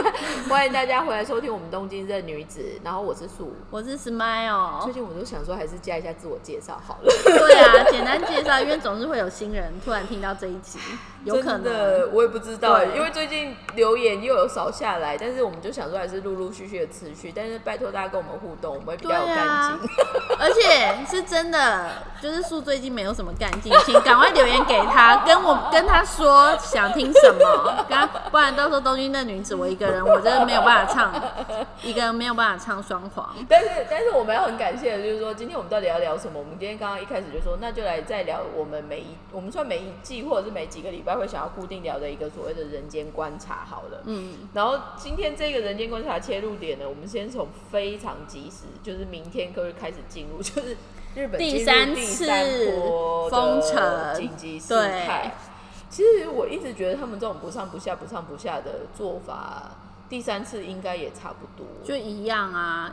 欢迎大家回来收听我们东京这女子，然后我是素。我是 Smile。最近我都想说，还是加一下自我介绍好了。对啊，简单介绍，因为总是会有新人突然听到这一集，有可真的能。我也不知道，对因为最近留言又有少下来，但是我们就想说还是陆陆续续的持续，但是拜托大家跟我们互动，我们会比较有干啊劲。而且是真的，就是树最近没有什么干劲，请赶快留言给他，跟我跟他说想听什么，跟他不然到时候东京的女子我一个人，我真的没有办法唱，一个人没有办法唱双簧。但是，但是我们要很感谢的，就是说，今天我们到底要聊什么？我们今天刚刚一开始就说，那就来再聊我们每一，我们算每一季或者是每几个礼拜会想要固定聊的一个所谓的人间观察好了。嗯，然后今天这个人间观察切入点呢，我们先从非常及时，就是明天可以开始进入，就是日本第三第次封城紧急事态。其实我一直觉得他们这种不上不下、不上不下的做法，第三次应该也差不多。就一样啊，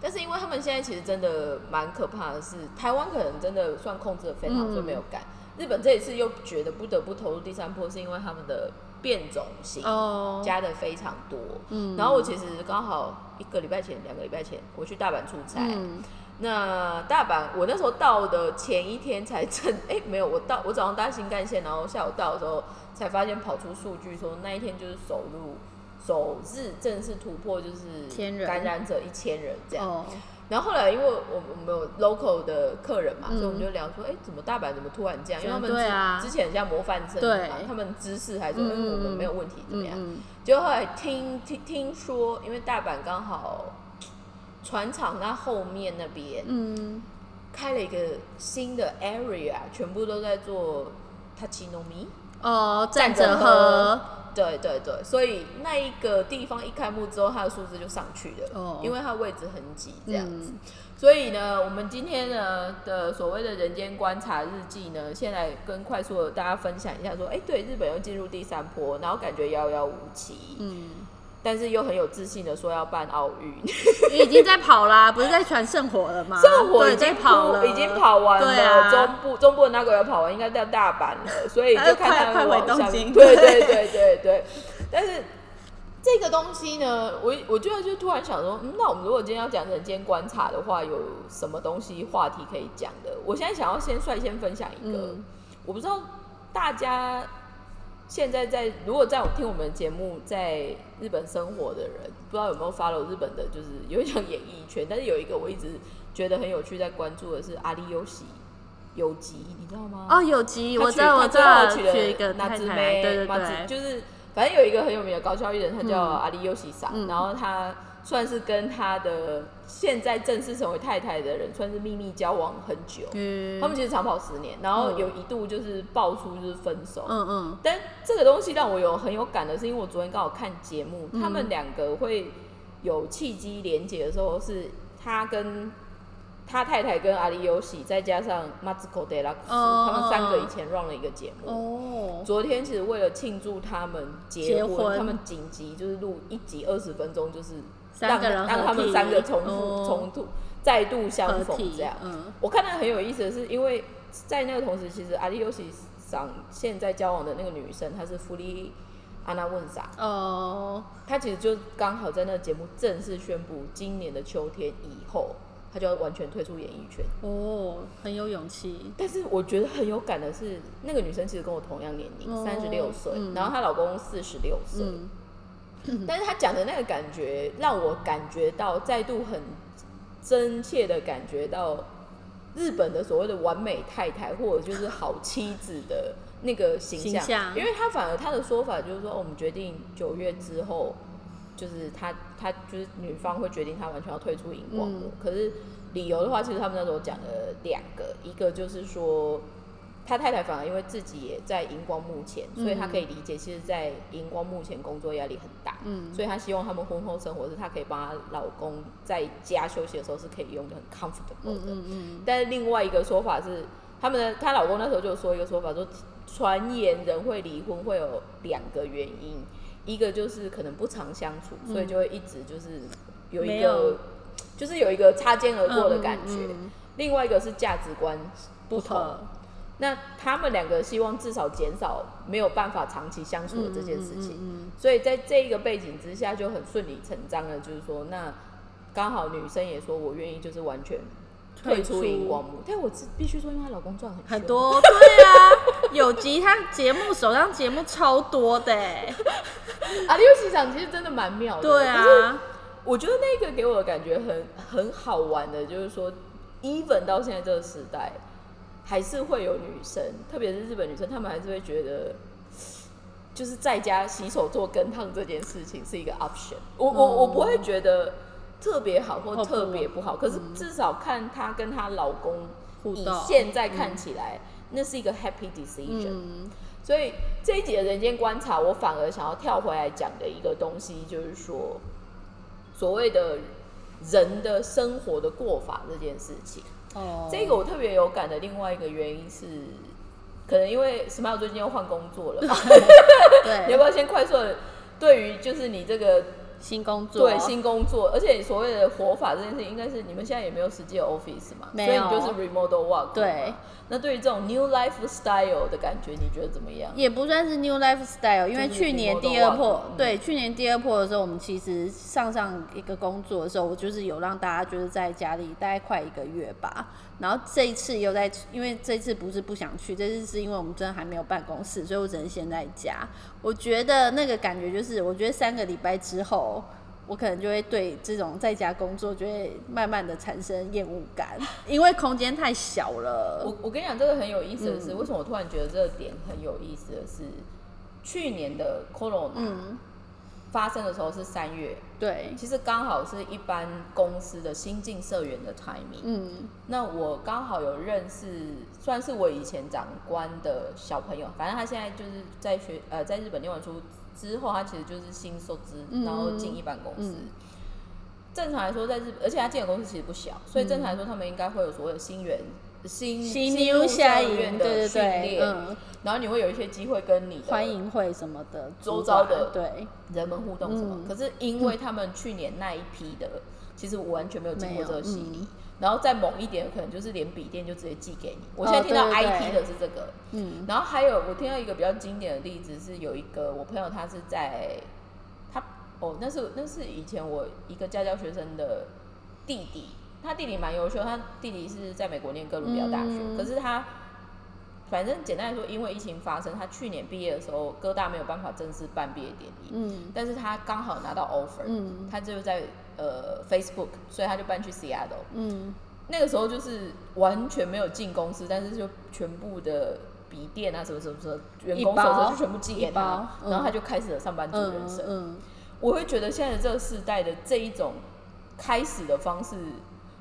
但是因为他们现在其实真的蛮可怕的是，台湾可能真的算控制的非常好，嗯所以没有改。日本这一次又觉得不得不投入第三波，是因为他们的变种型哦，加的非常多。嗯然后我其实刚好一个礼拜前、两个礼拜前，我去大阪出差。嗯，那大阪我那时候到的前一天才正，哎、没有，我到我早上搭新干线，然后下午到的时候才发现跑出数据说那一天就是首入首日正式突破就是感染者一千人这样。哦，然后后来因为我我们有 local 的客人嘛，嗯。所以我们就聊说，哎、怎么大阪怎么突然这样？因为他们之、啊。之前很像模范生对。嘛，他们知识还是，哎、嗯我们没有问题怎么样？嗯结果后来听听听说，因为大阪刚好船厂那后面那边嗯，开了一个新的 area，全部都在做 tachinomiya。哦，站着着喝，对对对，所以那一个地方一开幕之后，它的数字就上去了，哦。因为它位置很挤这样子。嗯。所以呢，我们今天呢的所谓的人间观察日记呢，先来跟快速的大家分享一下，说，哎，对，日本又进入第三波，然后感觉遥遥无期，嗯，但是又很有自信的说要办奥运，你已经在跑啦，不是在传圣火了吗？圣火已经在跑了，已经跑完了，中部中部的那个要跑完，应该到大阪了，所以就看他们往下东京对对 对对对，但是。这个东西呢，我我就就突然想说，嗯，那我们如果今天要讲人间观察的话，有什么东西话题可以讲的？我现在想要先率先分享一个，嗯我不知道大家现在在如果在我听我们的节目在日本生活的人，不知道有没有 follow 日本的，就是有一种演艺圈，但是有一个我一直觉得很有趣，在关注的是阿里优喜有吉，你知道吗？哦，有集，他我知道，我知娶了一个那太太，只妹，对对对，就是反正有一个很有名的搞笑艺人，他叫嗯。阿里优喜桑，嗯。然后他算是跟他的现在正式成为太太的人，算是秘密交往很久。嗯，他们其实长跑十年，然后嗯有一度就是爆出就是分手。嗯嗯但这个东西让我有很有感的是，因为我昨天刚好看节目，嗯他们两个会有契机连结的时候，是他跟他太太跟阿里尤喜，再加上 Matsuko d e l a x 哦他们三个以前 run 了一个节目。哦，昨天其实为了庆祝他们结结婚他们紧急就是录一集二十分钟，就是让让他们三个重复哦。冲突再度相逢这样。嗯。我看到很有意思的是，因为在那个同时，其实阿里尤西桑现在交往的那个女生，她是弗利安娜问萨，哦，她其实就刚好在那个节目正式宣布，今年的秋天以后，她就要完全退出演艺圈。哦，很有勇气，但是我觉得很有感的是，那个女生其实跟我同样年龄，哦三十六岁，嗯。然后她老公四十六岁，嗯但是他讲的那个感觉，让我感觉到再度很真切的感觉到日本的所谓的完美太太或者就是好妻子的那个形象，形象。因为他反而他的说法就是说，哦我们决定九月之后，就是他他就是女方会决定他完全要退出荧光幕，嗯。可是理由的话，其实他们那时候讲了两个，一个就是说。他太太反而因为自己也在荧光幕前，所以他可以理解，其实，在荧光幕前工作压力很大。嗯。所以她希望他们婚后生活是她可以帮她老公在家休息的时候是可以用的很 comfortable 嗯的。嗯嗯，但是另外一个说法是，他们的她老公那时候就说一个说法，说传言人会离婚会有两个原因，一个就是可能不常相处，所以就会一直就是有一个就是有一个擦肩而过的感觉；另外一个是价值观不同。那他们两个希望至少减少没有办法长期相处的这件事情，嗯所以在这一个背景之下，就很顺理成章的，就是说，那刚好女生也说我愿意，就是完全退出荧光幕。但我必须说，因为她老公赚很很，多，对啊，有集他节目首档节目超多的欸，啊，六戏场其实真的蛮妙的。对啊，我觉得那个给我的感觉很很好玩的，就是说，even 到现在这个时代，还是会有女生，特别是日本女生，她们还是会觉得，就是在家洗手做羹汤这件事情是一个 option。我我我不会觉得特别好或特别不好，可是至少看她跟她老公以现在看起来，那是一个 happy decision。嗯，所以这一集的人间观察，我反而想要跳回来讲的一个东西，就是说所谓的人的生活的过法这件事情。哦，这个我特别有感的另外一个原因是，可能因为 Smile 最近要换工作了。对，你要不要先快速的对于就是你这个新工作，对新工作，而且所谓的活法这件事情，应该是你们现在也没有实际的 office 嘛，所以你就是 remote work 对。那对于这种 new lifestyle 的感觉，你觉得怎么样？也不算是 new lifestyle，因为去年第二嗯对，去年第二破的时候，我们其实上上一个工作的时候，我就是有让大家就是在家里待快一个月吧。然后这一次又在，因为这次不是不想去，这次是因为我们真的还没有办公室，所以我只能先在家。我觉得那个感觉就是，我觉得三个礼拜之后。我可能就会对这种在家工作就会慢慢的产生厌恶感，因为空间太小了。我我跟你讲，这个很有意思的嗯是，为什么我突然觉得这个点很有意思的是，去年的 Corona 嗯，发生的时候是三月，对，其实刚好是一般公司的新进社员的 timing。嗯。那我刚好有认识，算是我以前长官的小朋友，反正他现在就是在学呃在日本念完书之后，他其实就是新收资，嗯。然后进一般公司。嗯。正常来说，在日本，而且他进的公司其实不小，所以正常来说，他们应该会有所谓的新员、新新新入社员的训练，嗯，然后你会有一些机会跟你的欢迎会什么的，周遭的对，人们互动什么。嗯可是因为他们去年那一批的，其实我完全没有经过这个洗礼。然后再猛一点，可能就是连笔电就直接寄给你。我现在听到 IT 的是这个，嗯然后还有我听到一个比较经典的例子是有一个我朋友他是在他哦那是那是以前我一个家教学生的弟弟，他弟弟蛮优秀，他弟弟是在美国念哥伦比亚大学，嗯可是他反正简单来说，因为疫情发生，他去年毕业的时候，哥大没有办法正式办毕业典礼，嗯。但是他刚好拿到 offer，、嗯。他就在呃 Facebook，所以他就搬去 Seattle。嗯。那个时候就是完全没有进公司，但是就全部的笔电啊什么什么什么员工手册就全部寄给他然后他就开始了上班族人嗯生。嗯，我会觉得现在的这个时代的这一种开始的方式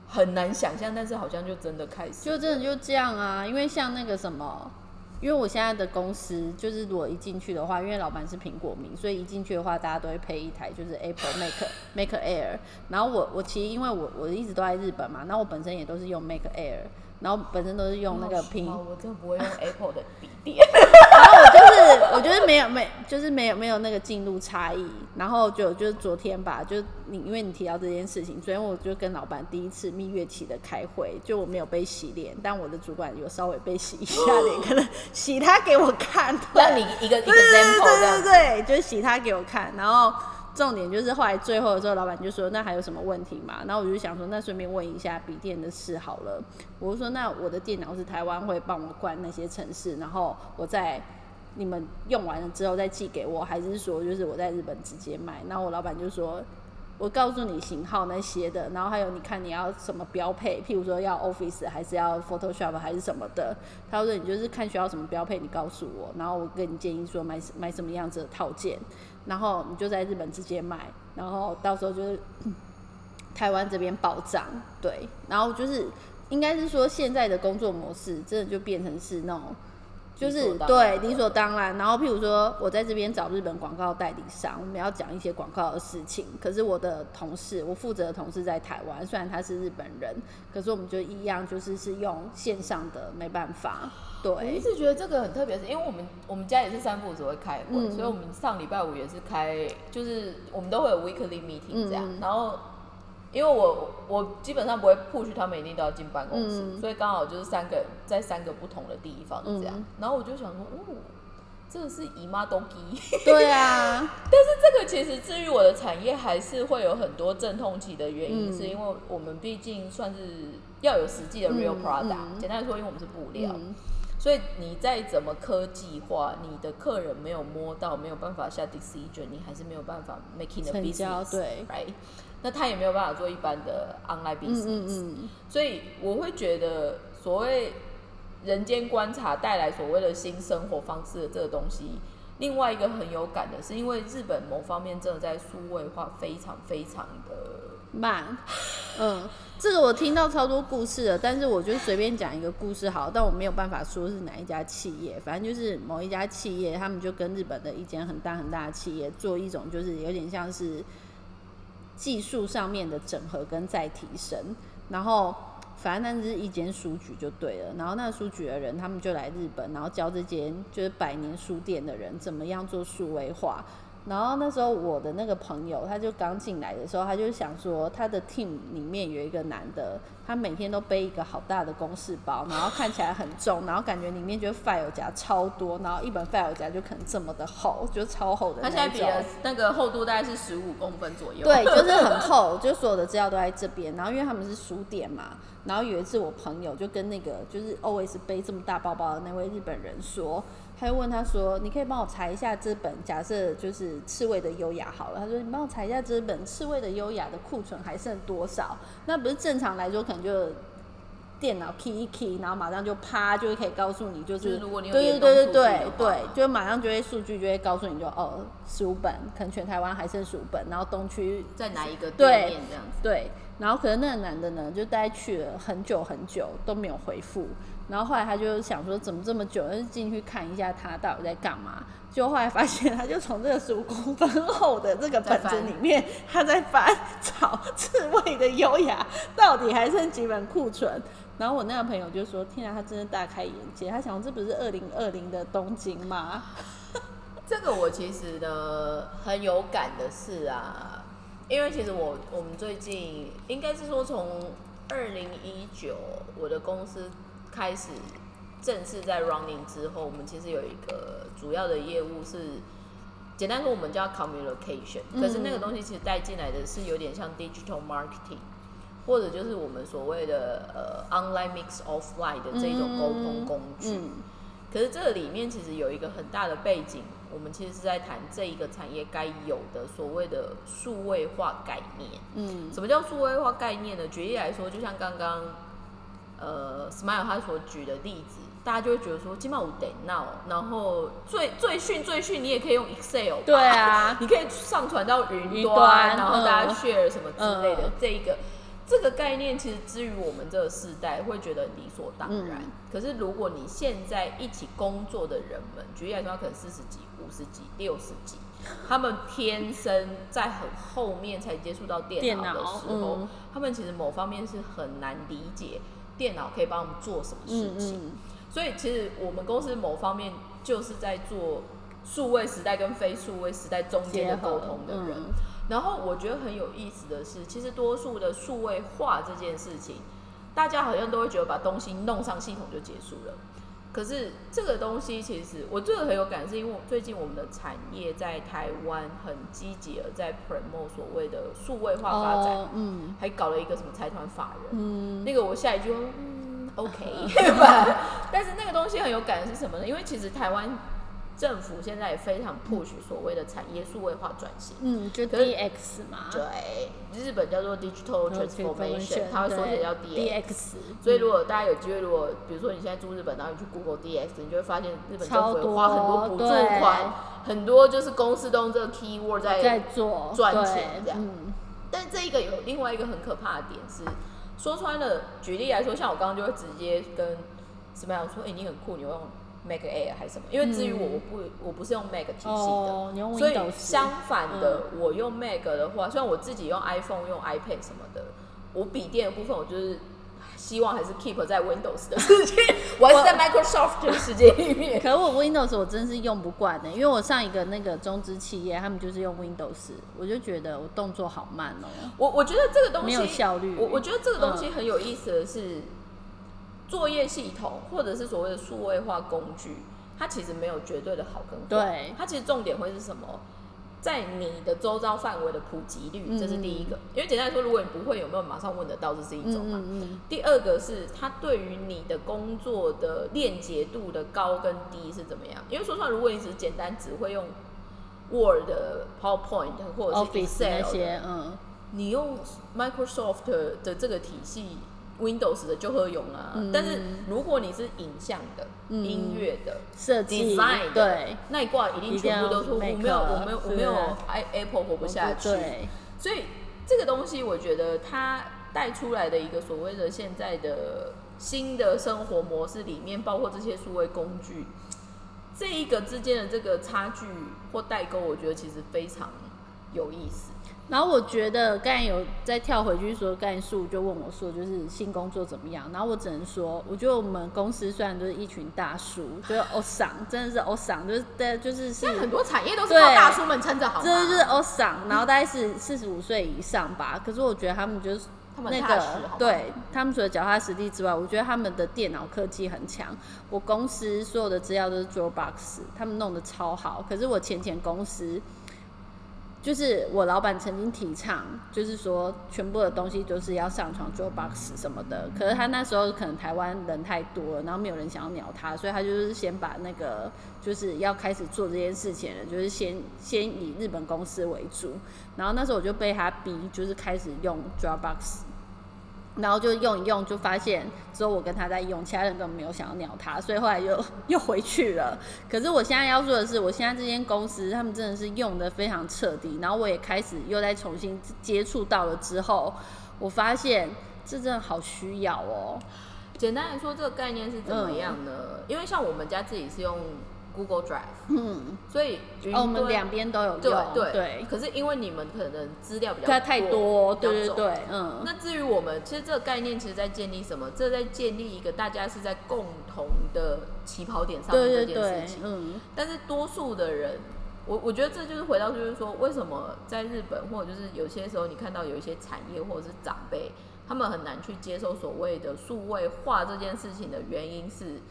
很难想象，但是好像就真的开始，就真的就这样啊，因为像那个什么。因为我现在的公司就是，如果一进去的话，因为老板是苹果迷，所以一进去的话，大家都会配一台就是 Apple Mac Mac Air。然后我我其实因为我我一直都在日本嘛，那我本身也都是用 Mac Air，然后本身都是用那个苹哦我真的不会用 Apple 的笔电。然后我就是，我觉得没有没，就是没有没有那个进度差异。然后就就是昨天吧，就你因为你提到这件事情，昨天我就跟老板第一次蜜月期的开会，就我没有被洗脸，但我的主管有稍微被洗一下脸，可能洗他给我看，让你一个一个对对 example 这样。对对对，就是洗他给我看，然后。重点就是后来最后的时候，老板就说：“那还有什么问题吗？”然后我就想说：“那顺便问一下笔电的事好了。”我就说：“那我的电脑是台湾会帮我关那些城市，然后我在你们用完了之后再寄给我，还是说就是我在日本直接买？”然后我老板就说：“我告诉你型号那些的，然后还有你看你要什么标配，譬如说要 Office 还是要 Photoshop 还是什么的。他说你就是看需要什么标配，你告诉我，然后我跟你建议说买买什么样子的套件，然后你就在日本直接卖，然后到时候就是 台湾这边保障，对，然后就是应该是说现在的工作模式真的就变成是那种。就是对理所当然，然后譬如说我在这边找日本广告代理商，我们要讲一些广告的事情。可是我的同事，我负责的同事在台湾，虽然他是日本人，可是我们就一样，就是是用线上的，没办法。对我一，直觉得这个很特别，是因为我们我们家也是三不五时会开会，嗯所以我们上礼拜五也是开，就是我们都会有 weekly meeting 这样，然后因为我我基本上不会 push 他们一定都要进办公室，嗯所以刚好就是三个在三个不同的地方这样。嗯然后我就想说，哦，这个是姨妈都基。对啊，但是这个其实至于我的产业还是会有很多阵痛期的原因，嗯是因为我们毕竟算是要有实际的 real 嗯 product、嗯简单来说，因为我们是布料，嗯所以你再怎么科技化，你的客人没有摸到，没有办法下 decision，你还是没有办法 making 交 business，对，right？那他也没有办法做一般的 online 嗯 business，、嗯嗯，所以我会觉得所谓人间观察带来所谓的新生活方式的这个东西，另外一个很有感的是，因为日本某方面真的在数位化非常非常的慢，嗯，这个我听到超多故事的，但是我就随便讲一个故事好，但我没有办法说是哪一家企业，反正就是某一家企业，他们就跟日本的一间很大很大的企业做一种，就是有点像是技术上面的整合跟再提升，然后。反正那是一间书局就对了，然后那书局的人他们就来日本，然后教这间就是百年书店的人怎么样做数位化，然后那时候我的那个朋友，他就刚进来的时候，他就想说，他的 team 里面有一个男的，他每天都背一个好大的公事包，然后看起来很重，然后感觉里面就是 file 夹超多，然后一本 file 夹就可能这么的厚，就超厚的那种。它现在比的那个厚度大概是十五公分左右。对，就是很厚，就所有的资料都在这边。然后因为他们是书店嘛，然后有一次我朋友就跟那个就是 always 背这么大包包的那位日本人说，他就问他说：“你可以帮我查一下这本假设就是刺猬的优雅好了。”他说：“你帮我查一下这本刺猬的优雅的库存还剩多少？”那不是正常来说可能就。电脑 key 一 key，然后马上就啪，就可以告诉你，就就是对对对对对对，就马上就会数据就会告诉你就哦十五本，可能全台湾还剩十五本，然后东区在哪一个对这样子？对，然后可能那个男的呢，就待去了很久很久都没有回复，然后后来他就想说怎么这么久，就进去看一下他到底在干嘛。结果后来发现，他就从这个十五公分厚的这个本子里面，他在翻找刺猬的优雅到底还剩几本库存。然后我那个朋友就说：“天啊，他真的大开眼界，他想这不是二零二零的东京吗？” 这个我其实呢很有感的是啊，因为其实我我们最近应该是说从二零一九我的公司开始正式在 running 之后，我们其实有一个主要的业务是。简单说，我们叫 communication，可是那个东西其实带进来的是有点像 digital marketing，或者就是我们所谓的呃 online mix offline 的这种沟通工具。嗯可是这个里面其实有一个很大的背景，我们其实是在谈这一个产业该有的所谓的数位化概念。嗯什么叫数位化概念呢？举例来说，就像刚刚呃 Smile 他所举的例子，大家就会觉得说，起码我得闹，然后最最训最训，你也可以用 Excel，对啊，你可以上传到云云端，端然后大家嗯 share 什么之类的。嗯这一个这个概念，其实之于我们这个世代会觉得理所当然。嗯可是如果你现在一起工作的人们，举例来说，他可能四十几、五十几、六十几，他们天生在很后面才接触到电电脑的时候，嗯他们其实某方面是很难理解电脑可以帮我们做什么事嗯情。嗯所以其实我们公司某方面就是在做数位时代跟非数位时代中间的沟通的人。嗯然后我觉得很有意思的是，其实多数的数位化这件事情，大家好像都会觉得把东西弄上系统就结束了。可是这个东西其实我这个很有感，是因为最近我们的产业在台湾很积极的在 promote 所谓的数位化发展，哦嗯还搞了一个什么财团法人。嗯那个我下一句说，嗯，OK，但是那个东西很有感的是什么呢？因为其实台湾政府现在也非常 push 所谓的产业数位化转型。嗯，就 DX 嘛，对，日本叫做 digital transformation，它会缩写叫 DX。所以如果大家有机会，如果比如说你现在住日本，然后你去 Google DX，你就会发现日本政府有花很多补助款，很多就是公司都用这个 keyword 在在做赚对钱这样。嗯。但这一个有另外一个很可怕的点是，说穿了，举例来说，像我刚刚就会直接跟 Smile 说，哎、你很酷，你会用 Mac Air 还是什么？因为至于我，我不我不是用 Mac 体系的，哦，你用所以相反的，我用 Mac 的话，虽然我自己用 iPhone、用 iPad 什么的，我笔电的部分我就是希望还是 keep 在 Windows 的世界，我还是在 Microsoft 的世界里面。可是我 Windows 我真是用不惯的、因为我上一个那个中资企业，他们就是用 Windows，我就觉得我动作好慢哦、我我觉得这个东西没有效率我我觉得这个东西很有意思的是，作业系统或者是所谓的数位化工具，它其实没有绝对的好跟坏。对它其实重点会是什么？在你的周遭范围的普及率，这是第一个。因为简单来说，如果你不会，有没有马上问得到，这是一种嘛。嗯嗯第二个是它对于你的工作的链接度的高跟低是怎么样？因为说实话，如果你只是简单只会用 Word、PowerPoint 或者是 Excel 些，，嗯，你用 Microsoft 的这个体系，Windows 的就会用啊。嗯但是如果你是影像的、嗯音乐的、设计对，那一挂一定全部都是我没有，我没有，我没有 Apple 活不下去。所以这个东西，我觉得它带出来的一个所谓的现在的新的生活模式里面，包括这些数位工具，这一个之间的这个差距或代沟，我觉得其实非常有意思。然后我觉得刚才有再跳回去说，刚才树就问我说，就是新工作怎么样？然后我只能说，我觉得我们公司虽然都是一群大叔，就是欧桑，真的是欧桑，就是对，就是是现在很多产业都是对靠大叔们撑着，好吗？这就是欧桑，然后大概是四十五岁以上吧。可是我觉得他们就是那个对他们除了脚踏实地之外，我觉得他们的电脑科技很强。我公司所有的资料都是 Dropbox，他们弄得超好。可是我前前公司。就是我老板曾经提倡，就是说全部的东西都是要上床做 box 什么的。可是他那时候可能台湾人太多了，然后没有人想要鸟他，所以他就是先把那个就是要开始做这件事情的，就是先先以日本公司为主。然后那时候我就被他逼，就是开始用 Dropbox。然后就用一用，就发现只有我跟他在用，其他人根本没有想要鸟他，所以后来就 又回去了。可是我现在要说的是，我现在这间公司他们真的是用的非常彻底，然后我也开始又在重新接触到了之后，我发现这真的好需要哦。简单来说，这个概念是怎么样呢？因为像我们家自己是用 Google Drive，嗯，所以云哦，我们两边都有对用，对对，可是因为你们可能资料比较它太多，对对对，嗯，那至于我们，其实这个概念其实在建立什么？这在建立一个大家是在共同的起跑点上面这件对事情。，嗯，但是多数的人，我我觉得这就是回到就是说，为什么在日本或者就是有些时候你看到有一些产业或者是长辈，他们很难去接受所谓的数位化这件事情的原因是。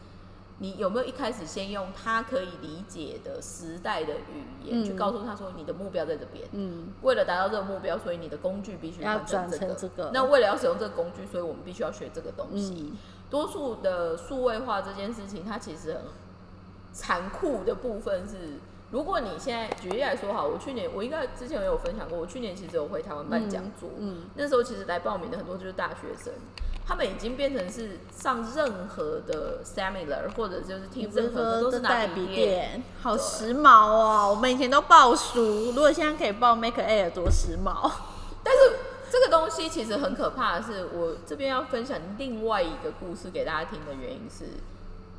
你有没有一开始先用他可以理解的时代的语言、嗯去告诉他说你的目标在这边？嗯，为了达到这个目标，所以你的工具必须要。转成这个那为了要使用这个工具，所以我们必须要学这个东西。嗯多数的数位化这件事情，它其实很残酷的部分是，如果你现在举例来说，哈，我去年我应该之前有分享过，我去年其实有回台湾办讲座，嗯，那时候其实来报名的很多就是大学生。他们已经变成是上任何的 seminar 或者就是你听任何的都是拿带笔笔电，电，好对时髦哦！我们以前都报书，如果现在可以报 Make Air，多时髦。但是这个东西其实很可怕的是，我这边要分享另外一个故事给大家听的原因是，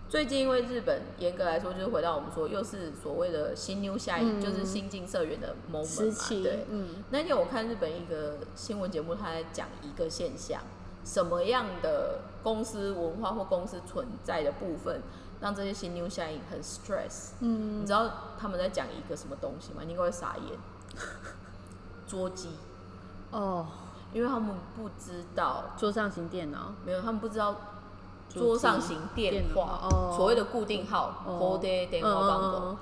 最近因为日本严格来说就是回到我们说又是所谓的新 new 下一、嗯就是新进社员的 moment 嘛，对。，嗯，那天我看日本一个新闻节目，他在讲一个现象，什么样的公司文化或公司存在的部分，让这些新 new 下一很 stress。嗯你知道他们在讲一个什么东西吗？你应该会傻眼。桌机，哦，因为他们不知道，桌上型电脑，没有，他们不知道桌桌上型电电话，所谓的固定号哦 call day 电话帮嗯狗。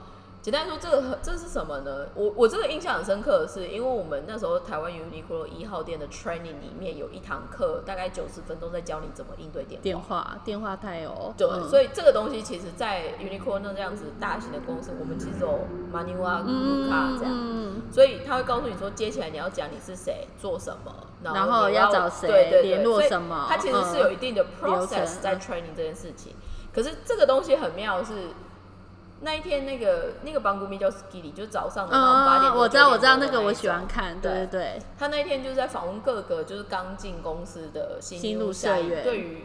简单来说，这个很这是什么呢？我我这个印象很深刻的是，因为我们那时候台湾 Uniqlo 一号店的 training 里面有一堂课，大概九十分钟在教你怎么应对电话。电话电话太有，对，嗯所以这个东西其实，在 Uniqlo 那这样子大型的公司，我们其实有 Manua、嗯 Luca 这样，嗯所以他会告诉你说，接起来你要讲你是谁，做什么，然然后要找谁联络什么它其实是嗯有一定的 process 在嗯 training 这件事情。可是这个东西很妙的是，那一天那个那个帮古咪叫 Skilly，就是早上的八点我知道我知道9点多的一那个我喜欢看，对。对对，他那一天就是在访问各个就是刚进公司的新新入入社社员对于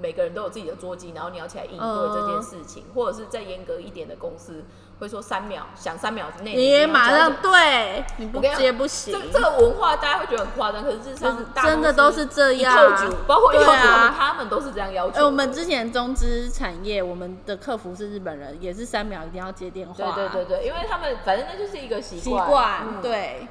每个人都有自己的桌机，然后你要起来应对这件事情，或者是再严格一点的公司，会说三秒，想三秒之内你也要马上对，你不接不行这。这个文化大家会觉得很夸张，可是事实上就是大公司真的都是这样包括一透组对啊他们都是这样要求哎、的。我们之前中资产业，我们的客服是日本人，也是三秒一定要接电话。对对对对，因为他们反正那就是一个习习惯，嗯对。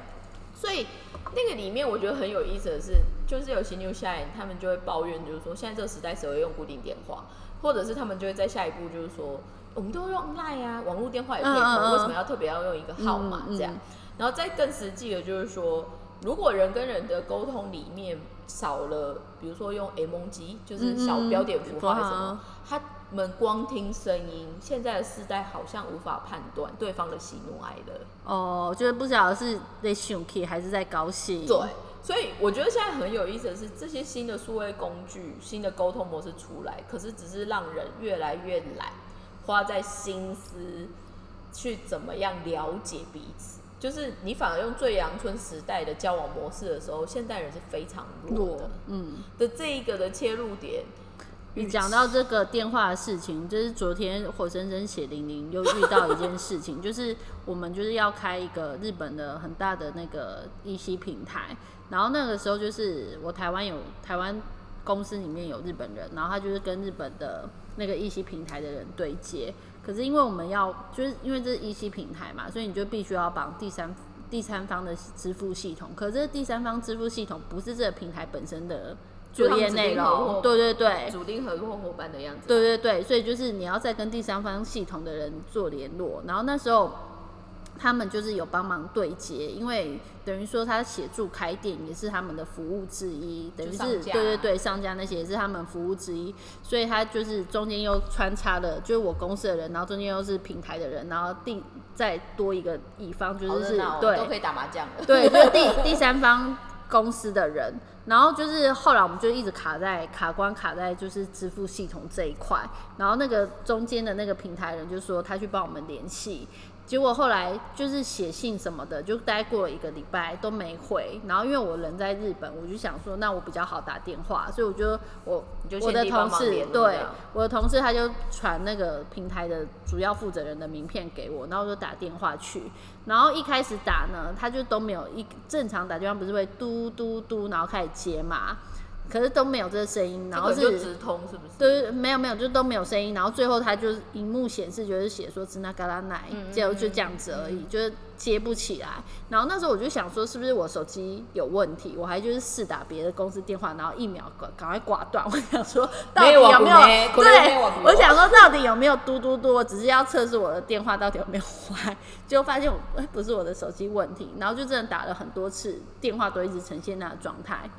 所以那个里面我觉得很有意思的是，就是有新 new 下来，他们就会抱怨，就是说现在这个时代谁会用固定电话，或者是他们就会在下一步就是说，我们都用 line 啊，网络电话也可以通，嗯嗯嗯为什么要特别要用一个号码这样？然后再更实际的就是说，如果人跟人的沟通里面少了，比如说用 emoji，就是小标点符号什么，他们光听声音，现在的世代好像无法判断对方的喜怒哀乐。哦，就是不晓得是在生气还是在高兴。对，所以我觉得现在很有意思的是，这些新的数位工具、新的沟通模式出来，可是只是让人越来越懒，花在心思去怎么样了解彼此。就是你反而用最阳春时代的交往模式的时候，现代人是非常弱弱的，嗯。的这一个的切入点。你讲到这个电话的事情，就是昨天火生生血淋淋又遇到一件事情，就是我们就是要开一个日本的很大的那个 EC 平台，然后那个时候就是我台湾有台湾公司里面有日本人，然后他就是跟日本的那个 EC 平台的人对接，可是因为我们要就是因为这是 EC 平台嘛，所以你就必须要绑第三第三方的支付系统，可是第三方支付系统不是这个平台本身的作业内容，对对对，主定合作伙伴的样子。对对对，所以就是你要再跟第三方系统的人做联络，然后那时候他们就是有帮忙对接，因为等于说他协助开店也是他们的服务之一，等于是对对对，上家那些也是他们服务之一，所以他就是中间又穿插了，就是我公司的人，然后中间又是平台的人，然后第再多一个乙方就是对都可以打麻将了。对，就是第第三方公司的人，然后就是后来我们就一直卡在卡关卡在就是支付系统这一块，然后那个中间的那个平台人就说他去帮我们联系。结果后来就是写信什么的，就待过了一个礼拜都没回。然后因为我人在日本，我就想说，那我比较好打电话，所以我就我就我的同事对我的同事他就传那个平台的主要负责人的名片给我，然后我就打电话去。然后一开始打呢，他就都没有一正常打电话不是会嘟嘟嘟，然后开始接嘛，可是都没有这个声音，然后是直通是不是？对，没有没有，就都没有声音，然后最后他就是荧幕显示就是写说支那嘎拉奶，嗯就就这样子而已，就是接不起来。然后那时候我就想说，是不是我手机有问题？我还就是试打别的公司电话，然后一秒赶赶快挂断。我想说，到底有有没有？对，我想说到底有没有嘟嘟嘟？我只是要测试我的电话到底有没有坏，结果发现不是我的手机问题，然后就真的打了很多次，电话都一直呈现那个状态。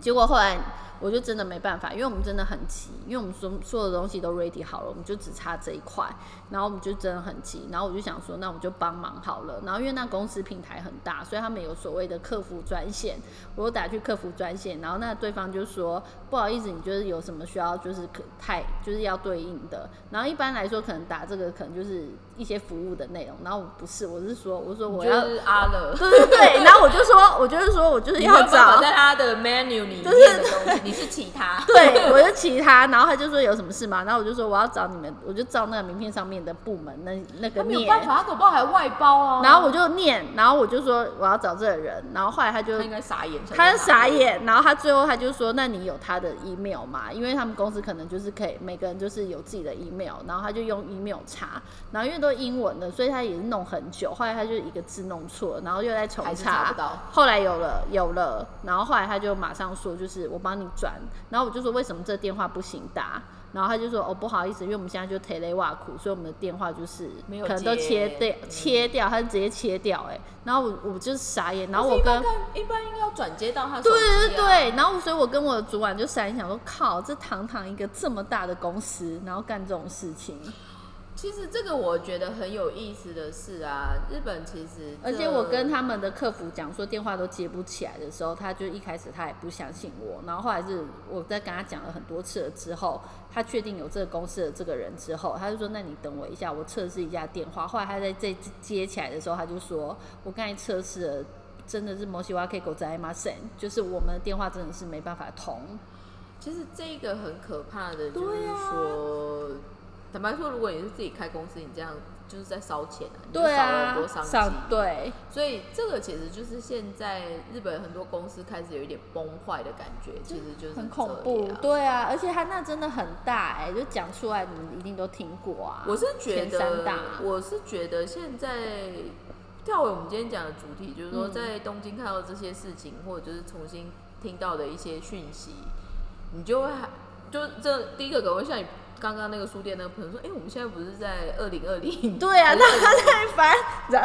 结果后来我就真的没办法，因为我们真的很急，因为我们所所有的东西都 ready 好了，我们就只差这一块，然后我们就真的很急，然后我就想说，那我们就帮忙好了。然后因为那公司平台很大，所以他们有所谓的客服专线，我打去客服专线，然后那对方就说不好意思，你就是有什么需要就是可太就是要对应的，然后一般来说可能打这个可能就是一些服务的内容，然后我不是，我是说我说我要。就是阿乐，对对对，然后我就说，我就是说我就是要找在他的 menu 里面的东西，你是其他。对，我就其他，然后他就说有什么事吗？然后我就说我要找你们，我就照那个名片上面的部门那那个他没有念，办法，他搞不好还外包啊。然后我就念，然后我就说我要找这个人，然后后来他就他应该傻眼，他就傻。眼，然后他最后他就说：“那你有他的 email 吗？因为他们公司可能就是可以每个人就是有自己的 email，然后他就用 email 查，然后因为都英文的，所以他也是弄很久，后来他就一个字弄错了，然后又在重查查不到，后来有了有了，然后后来他就马上说就是我帮你转，然后我就说为什么这电话不行打？然后他就说哦不好意思，因为我们现在就 telework，所以我们的电话就是可能都切掉嗯。切掉，他就直接切掉哎、然后我我就傻眼，然后我跟一般应该要转接到他对啊。对对，然后所以我跟我的主管就闪一想说，靠，这堂堂一个这么大的公司，然后干这种事情，其实这个我觉得很有意思的是啊，日本其实，而且我跟他们的客服讲说电话都接不起来的时候，他就一开始他也不相信我，然后后来是我在跟他讲了很多次了之后，他确定有这个公司的这个人之后，他就说那你等我一下，我测试一下电话。后来他在这接起来的时候，他就说我刚才测试了。真的是摩西瓦 K 狗在 m 森，就是我们的电话真的是没办法通。其实这个很可怕的，就是啊说，坦白说，如果你是自己开公司，你这样就是在烧钱啊，你就对少了多，商少机。对，所以这个其实就是现在日本很多公司开始有一点崩坏的感觉，其实就是很恐怖。对啊，而且他那真的很大哎、就讲出来你们一定都听过啊。我是觉得，我是觉得现在跳回我们今天讲的主题，就是说嗯在东京看到这些事情，或者就是重新听到的一些讯息，你就会就这第一个可能会像你刚刚那个书店那个朋友说，哎、我们现在不是在二零二零？对啊，那他在翻，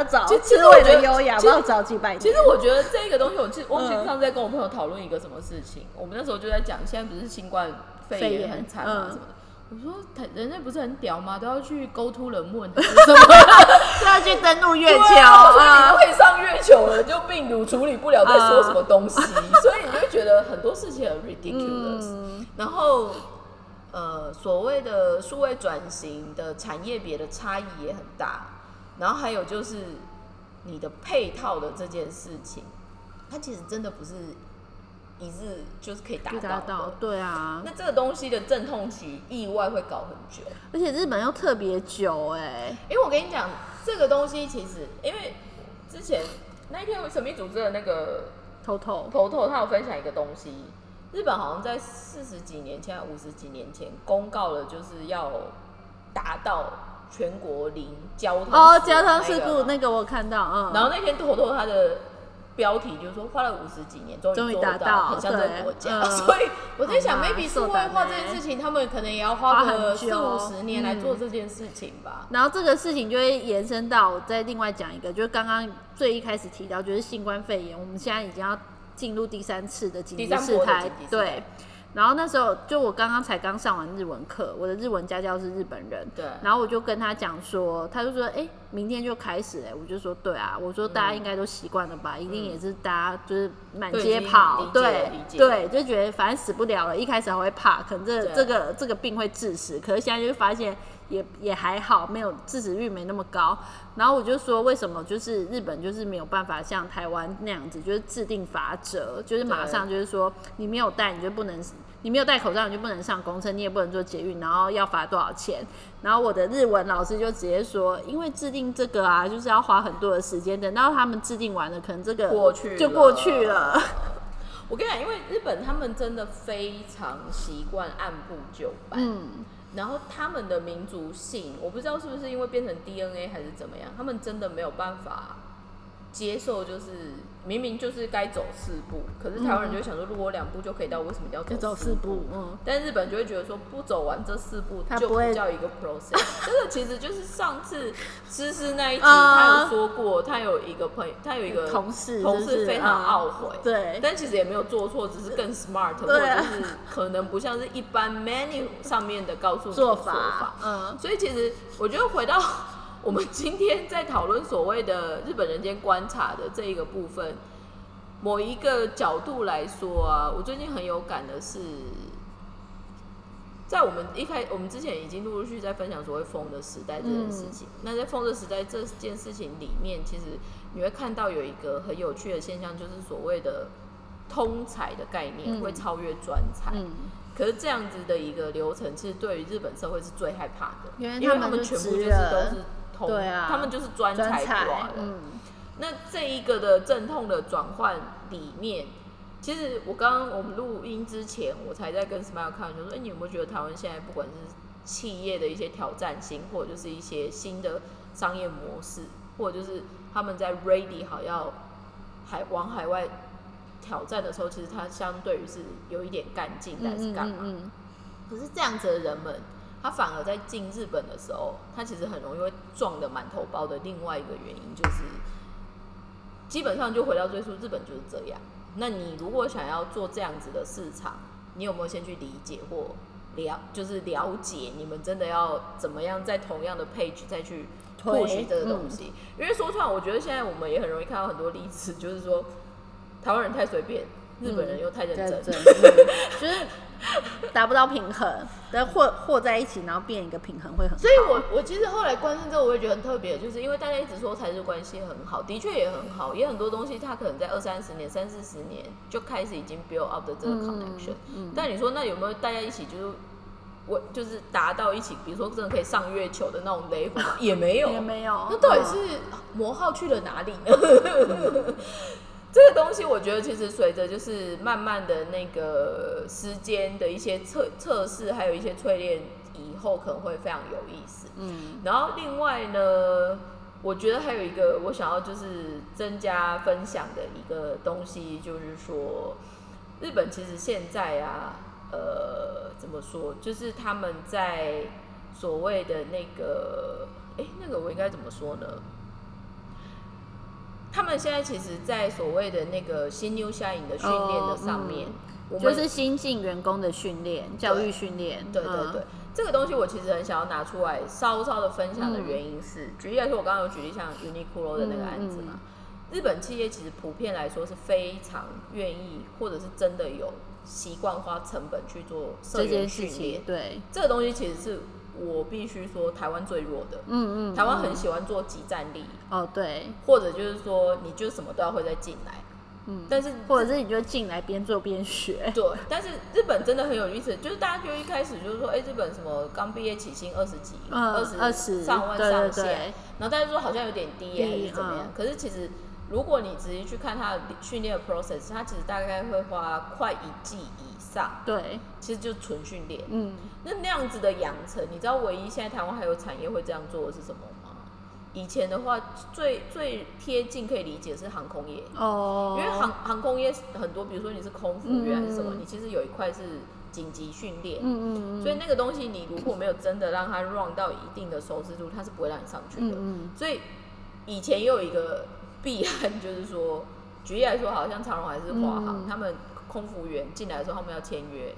找其实刺猬我觉得的优雅，不其实知道找几百年。其实我觉得这个东西，我记忘记嗯上次在跟我朋友讨论一个什么事情，我们那时候就在讲，现在不是新冠肺肺炎炎很惨嘛嗯什么的。我说，台人家不是很屌吗？都要去 go to 人问还是什么？就要去登陆月球对啊。可以上月球了，就病毒处理不了，在说什么东西？所以你就会觉得很多事情很 ridiculous。嗯，然后，呃，所谓的数位转型的产业别的差异也很大。然后还有就是你的配套的这件事情，它其实真的不是一日就是可以达就到到，对啊。那这个东西的阵痛期意外会搞很久。而且日本又特别久哎、因为我跟你讲，这个东西其实因为之前那一天神秘组织的那个偷偷头头他有分享一个东西，日本好像在四十几年前、五十几年前公告了，就是要达到全国零交通哦，交通事故那个我有看到，嗯，然后那天头头他的标题就是说花了五十几年，终终于于做到，达到很像这个国家。嗯 所以我在想，maybe 数位受胆化这欸件事情，他们可能也要花个四久五十年来做嗯这件事情吧。然后这个事情就会延伸到我再另外讲一个，就是刚刚最一开始提到，就是新冠肺炎，我们现在已经要进入第三次的紧急事态对。然后那时候就我刚刚才刚上完日文课，我的日文家教是日本人，对，然后我就跟他讲说，他就说，哎、明天就开始哎、我就说对啊，我说大家应该都习惯了吧，一定也是大家就是满街跑。对对，就觉得反正死不了了，一开始还会怕，可能这对。这个这个病会致死，可是现在就发现也也还好，没有致死率没那么高。然后我就说，为什么就是日本就是没有办法像台湾那样子，就是制定法则，就是马上就是说你没有戴你就不能，你没有戴口罩你就不能上公车，你也不能坐捷运，然后要罚多少钱？然后我的日文老师就直接说，因为制定这个啊，就是要花很多的时间，等到他们制定完了，可能这个过去就过去了。我跟你讲，因为日本他们真的非常习惯按部就班，嗯，然后他们的民族性，我不知道是不是因为变成 DNA 还是怎么样，他们真的没有办法接受，就是明明就是该走四步，可是台湾人就会想说，如果两步就可以到，为什么要走四四步，嗯，但日本就会觉得说，不走完这四步就不会叫一个 process。这 个其实就是上次思思那一集，啊。他有说过，他有一个朋友，他有一个同事同事非常嗯懊悔，对。但其实也没有做错，只是更 smart，或者是可能不像是一般 menu 上面的告诉你的做做法，嗯，所以其实我觉得回到我们今天在讨论所谓的日本人间观察的这一个部分，某一个角度来说啊，我最近很有感的是，在我们一开我们之前已经陆陆续续在分享所谓“风的时代”这件事情。那在“风的时代”这件事情里面，其实你会看到有一个很有趣的现象，就是所谓的通才的概念嗯会超越专才。嗯，可是这样子的一个流程，其实对于日本社会是最害怕的，因为他们全部就是都是通，对啊他们就是专专才才挂的。，嗯，那这一个的阵痛的转换里面，其实我刚刚我们录音之前，我才在跟 Smile 看，就说，哎、你有没有觉得台湾现在不管是企业的一些挑战性，或者就是一些新的商业模式，或者就是他们在 ready 好要海往海外挑战的时候，其实它相对于是有一点干劲，但是干嘛？嗯嗯可是这样子的人们，他反而在进日本的时候，他其实很容易会撞得满头包的。另外一个原因就是，基本上就回到最初，日本就是这样。那你如果想要做这样子的市场，你有没有先去理解或了，就是了解你们真的要怎么样在同样的 page 再去推 push 这个东西？因为说穿，我觉得现在我们也很容易看到很多例子，就是说台湾人太随便，日本人又太认真。认真，嗯就是达不到平衡，但和和在一起，然后变一个平衡会很好。所以我我其实后来关心之后，我也觉得很特别，就是因为大家一直说才是关系很好，的确也很好，也很多东西它可能在二三十年、三四十年就开始已经 build up 的这个 connection。嗯但你说那有没有大家一起就是我就是达到一起，比如说真的可以上月球的那种 level 也没有，也没有。那到底嗯是魔号去了哪里呢？这个东西，我觉得其实随着就是慢慢的那个时间的一些测测试，还有一些淬炼以后，可能会非常有意思。嗯然后另外呢，我觉得还有一个我想要就是增加分享的一个东西，就是说日本其实现在啊，呃，怎么说，就是他们在所谓的那个，哎，那个我应该怎么说呢？他们现在其实，在所谓的那个新 new 下影的训练的上面，我们就是新进员工的训练、教育训练。对对嗯。对，这个东西我其实很想要拿出来稍稍的分享的原因是，举例来说，我刚刚有举例像 Uniqlo 的那个案子嘛，日本企业其实普遍来说是非常愿意，或者是真的有习惯花成本去做社这员件事情训练，，对，这个东西其实是我必须说台湾最弱的。嗯嗯，台湾嗯很喜欢做集战力，哦对，或者就是说你就什么都要会再进来，嗯，但是或者是你就进来边做边学。对，但是日本真的很有意思，就是大家就一开始就是说，哎、日本什么刚毕业起薪二十几，嗯二十二十上万上限，然后大家说好像有点低耶，还是怎么样？嗯可是其实如果你仔细去看他的训练的 process，他其实大概会花快一季以上，对，其实就是纯训练。嗯，那那样子的养成，你知道唯一现在台湾还有产业会这样做的是什么吗？以前的话，最最贴近可以理解是航空业，哦，因为航航空业很多，比如说你是空服员还是什么，嗯你其实有一块是紧急训练，嗯嗯嗯，所以那个东西你如果没有真的让它 run 到一定的熟识度，它是不会让你上去的。嗯嗯。所以以前也有一个 弊案，就是说，举例来说，好像长荣还是华航，嗯。他们空服员进来的时候，他们要签约。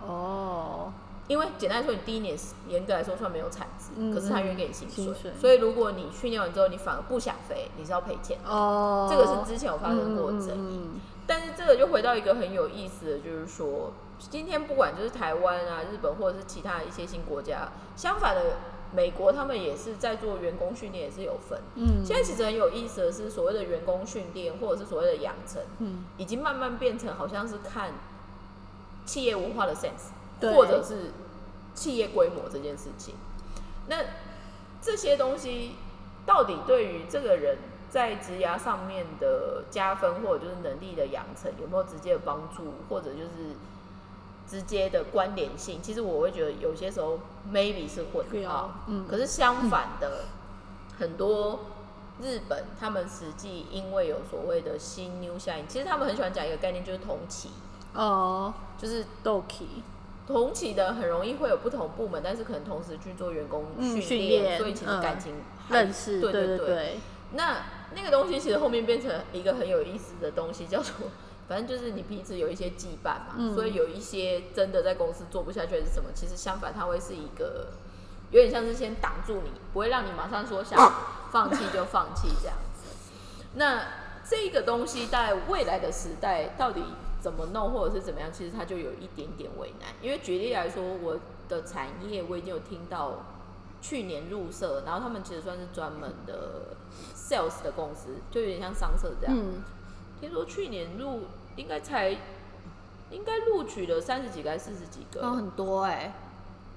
哦，因为简单来说，你第一年严格来说算没有产值，嗯可是他愿意给你薪水，薪水所以如果你训练完之后你反而不想飞，你是要赔钱的。哦，这个是之前有发生过争议。但是这个就回到一个很有意思的，就是说，今天不管就是台湾啊、日本或者是其他一些新国家，相反的，美国他们也是在做员工训练，也是有分。嗯，现在其实很有意思的是，所谓的员工训练或者是所谓的养成，嗯已经慢慢变成好像是看企业文化的 sense，对或者是企业规模这件事情。那这些东西到底对于这个人在职涯上面的加分，或者就是能力的养成，有没有直接的帮助，或者就是直接的关联性？其实我会觉得有些时候 maybe 是混有号，嗯。可是相反的，很多日本他们实际因为有所谓的新 new 效应，其实他们很喜欢讲一个概念，就是同期，哦。就是，Doki，同期的很容易会有不同部门，但是可能同时去做员工嗯训训练所以其实嗯感情还认识，对。对对对，那那个东西其实后面变成一个很有意思的东西，叫做反正就是你彼此有一些羁绊嘛，嗯所以有一些真的在公司做不下去还是什么，其实相反它会是一个有点像是先挡住你，不会让你马上说想放弃就放弃这样子。那这个东西在未来的时代到底怎么弄，或者是怎么样，其实它就有一点点为难。因为举例来说，我的产业我已经有听到去年入社，然后他们其实算是专门的 sales 的公司，就有点像商社这样。嗯，听说去年入应该才应该录取了三十几个还是四十几个，哦，很多哎，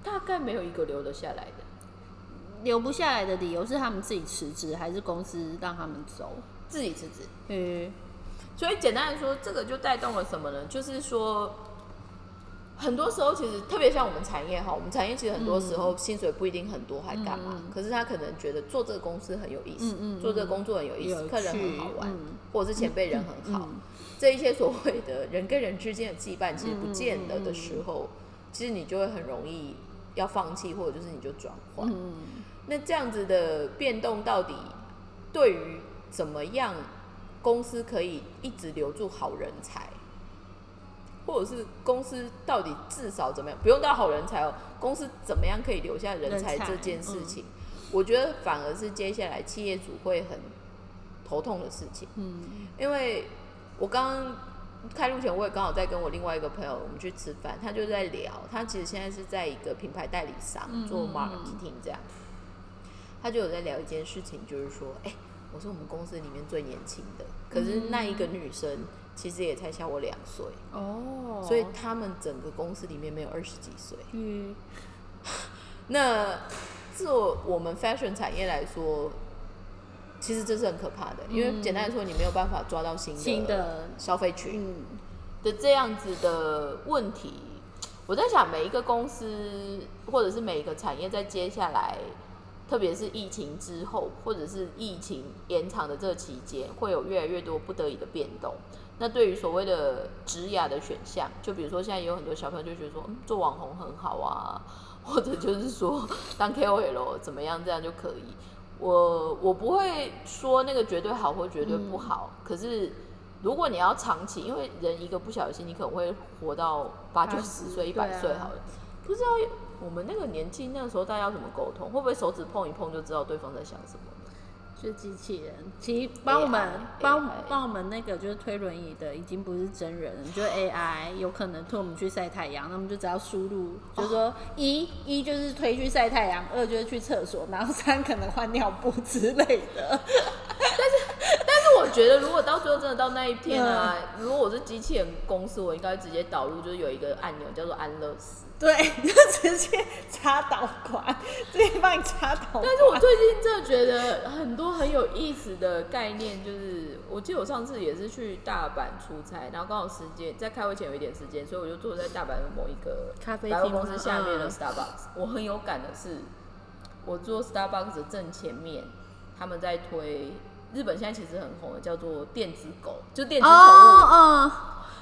大概没有一个留得下来的。留不下来的理由是他们自己辞职，还是公司让他们走？自己辞职，嗯。所以简单来说，这个就带动了什么呢？就是说，很多时候其实特别像我们产业哈，我们产业其实很多时候薪水不一定很多，还干嘛？嗯。可是他可能觉得做这个公司很有意思，嗯嗯做这个工作很有意思，有客人很好玩，嗯。或者是前辈人很好，嗯这一些所谓的人跟人之间的羁绊，其实不见得嗯的时候，其实你就会很容易要放弃，或者就是你就转换。嗯那这样子的变动到底对于怎么样公司可以一直留住好人才，或者是公司到底至少怎么样，不用到好人才哦，公司怎么样可以留下人才这件事情，我觉得反而是接下来企业主会很头痛的事情。嗯因为我刚刚开录前，我也刚好在跟我另外一个朋友，我们去吃饭，他就在聊，他其实现在是在一个品牌代理商做 marketing 这样，他就有在聊一件事情，就是说，哎、我是我们公司里面最年轻的，可是那一个女生其实也才小我两岁，哦，所以他们整个公司里面没有二十几岁，嗯。那做我们 fashion 产业来说，其实这是很可怕的，因为简单来说，你没有办法抓到新的新的消费群嗯，的这样子的问题。我在想，每一个公司或者是每一个产业，在接下来，特别是疫情之后，或者是疫情延长的这个期间，会有越来越多不得已的变动。那对于所谓的职涯的选项，就比如说现在有很多小朋友就觉得说，嗯，做网红很好啊，或者就是说当 KOL 怎么样，这样就可以。我我不会说那个绝对好或绝对不好，可是如果你要长期，因为人一个不小心，你可能会活到八九十岁、一百岁好了，不知道我们那个年纪那个时候大家要怎么沟通，会不会手指碰一碰就知道对方在想什么？就是机器人，其实帮我们帮帮我们那个就是推轮椅的，已经不是真人了，就是 AI，有可能推我们去晒太阳，那我们就只要输入，就是说一一就是推去晒太阳，二就是去厕所，然后三可能换尿布之类的。但是我觉得，如果到最后真的到那一天啊，嗯如果我是机器人公司，我应该直接导入，就是有一个按钮叫做安乐死。对，就直接插导管，直接帮你插导管。但是我最近真的觉得很多很有意思的概念，就是我记得我上次也是去大阪出差，然后刚好时间在开会前有一点时间，所以我就坐在大阪的某一个咖啡百货厅公司下面的嗯 Starbucks。我很有感的是，我坐 Starbucks 的正前面，他们在推日本现在其实很红的叫做电子狗，就电子宠物。哦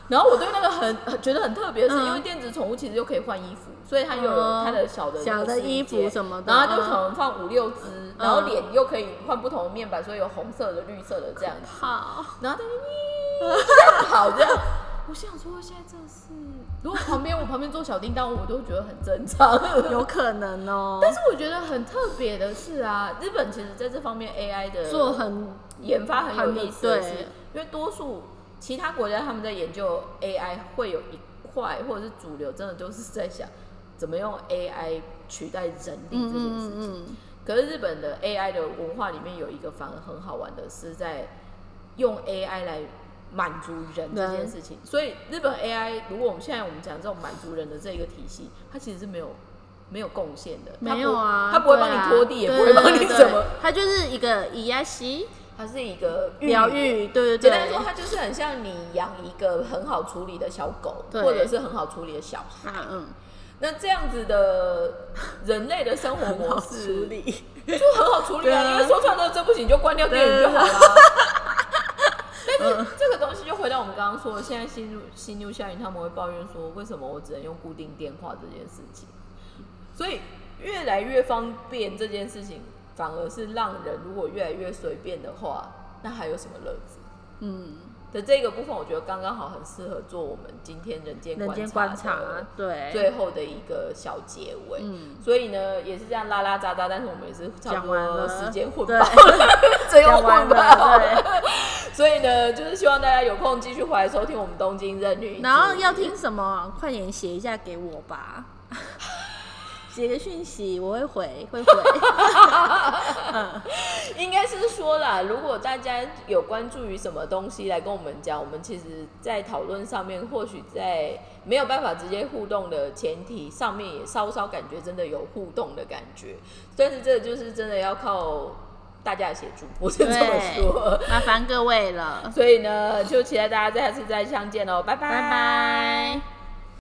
然后我对那个很很觉得很特别，是嗯。因为电子宠物其实又可以换衣服，所以它又有哦它的小的小的衣服什么的然后它就嗯可能放五六只，然后脸又可以换不同的面板，所以有红色的、绿色的这样子。好，然后它就这样跑这样，我想说现在真的是，如果旁边我旁边坐小叮当，我都觉得很正常。有可能哦。但是我觉得很特别的是啊，日本其实在这方面 AI 的做很研发很有意思的是对，因为多数其他国家他们在研究 AI 会有一块或者是主流，真的就是在想怎么用 AI 取代人力这件事情。嗯嗯可是日本的 AI 的文化里面有一个反而很好玩的是在用 AI 来满足人这件事情。所以日本 AI 如果我们现在我们讲这种满足人的这一个体系，它其实是没有没有贡献的，没有啊，它不会帮你拖地，也不会帮你什么，它就是一个以牙西它是一个疗愈，对对对，简单说，它就是很像你养一个很好处理的小狗，或者是很好处理的小孩。嗯嗯，那这样子的人类的生活模处式理，就很好处理啊！因为说穿了这不行，就关掉电源就好了。但是像我们刚刚说，现在新入新入校园他们会抱怨说，为什么我只能用固定电话这件事情？所以越来越方便这件事情，反而是让人如果越来越随便的话，那还有什么乐子？嗯，的这个部分，我觉得刚刚好很适合做我们今天人间人间观观察，对，最后的一个小结尾。嗯，所以呢，也是这样拉拉杂杂，但是我们也是差不多时间混对饱了，最后混饱了，了。所以呢，就是希望大家有空继续回来收听我们东京任女。然后要听什么，快点写一下给我吧。写个讯息，我会回，会回。应该是说啦，如果大家有关注于什么东西来跟我们讲，我们其实在讨论上面，或许在没有办法直接互动的前提上面，也稍稍感觉真的有互动的感觉。但是这就是真的要靠大家的协助，我是这么说。麻烦各位了，所以呢，就期待大家下次再相见喽，拜拜，拜拜。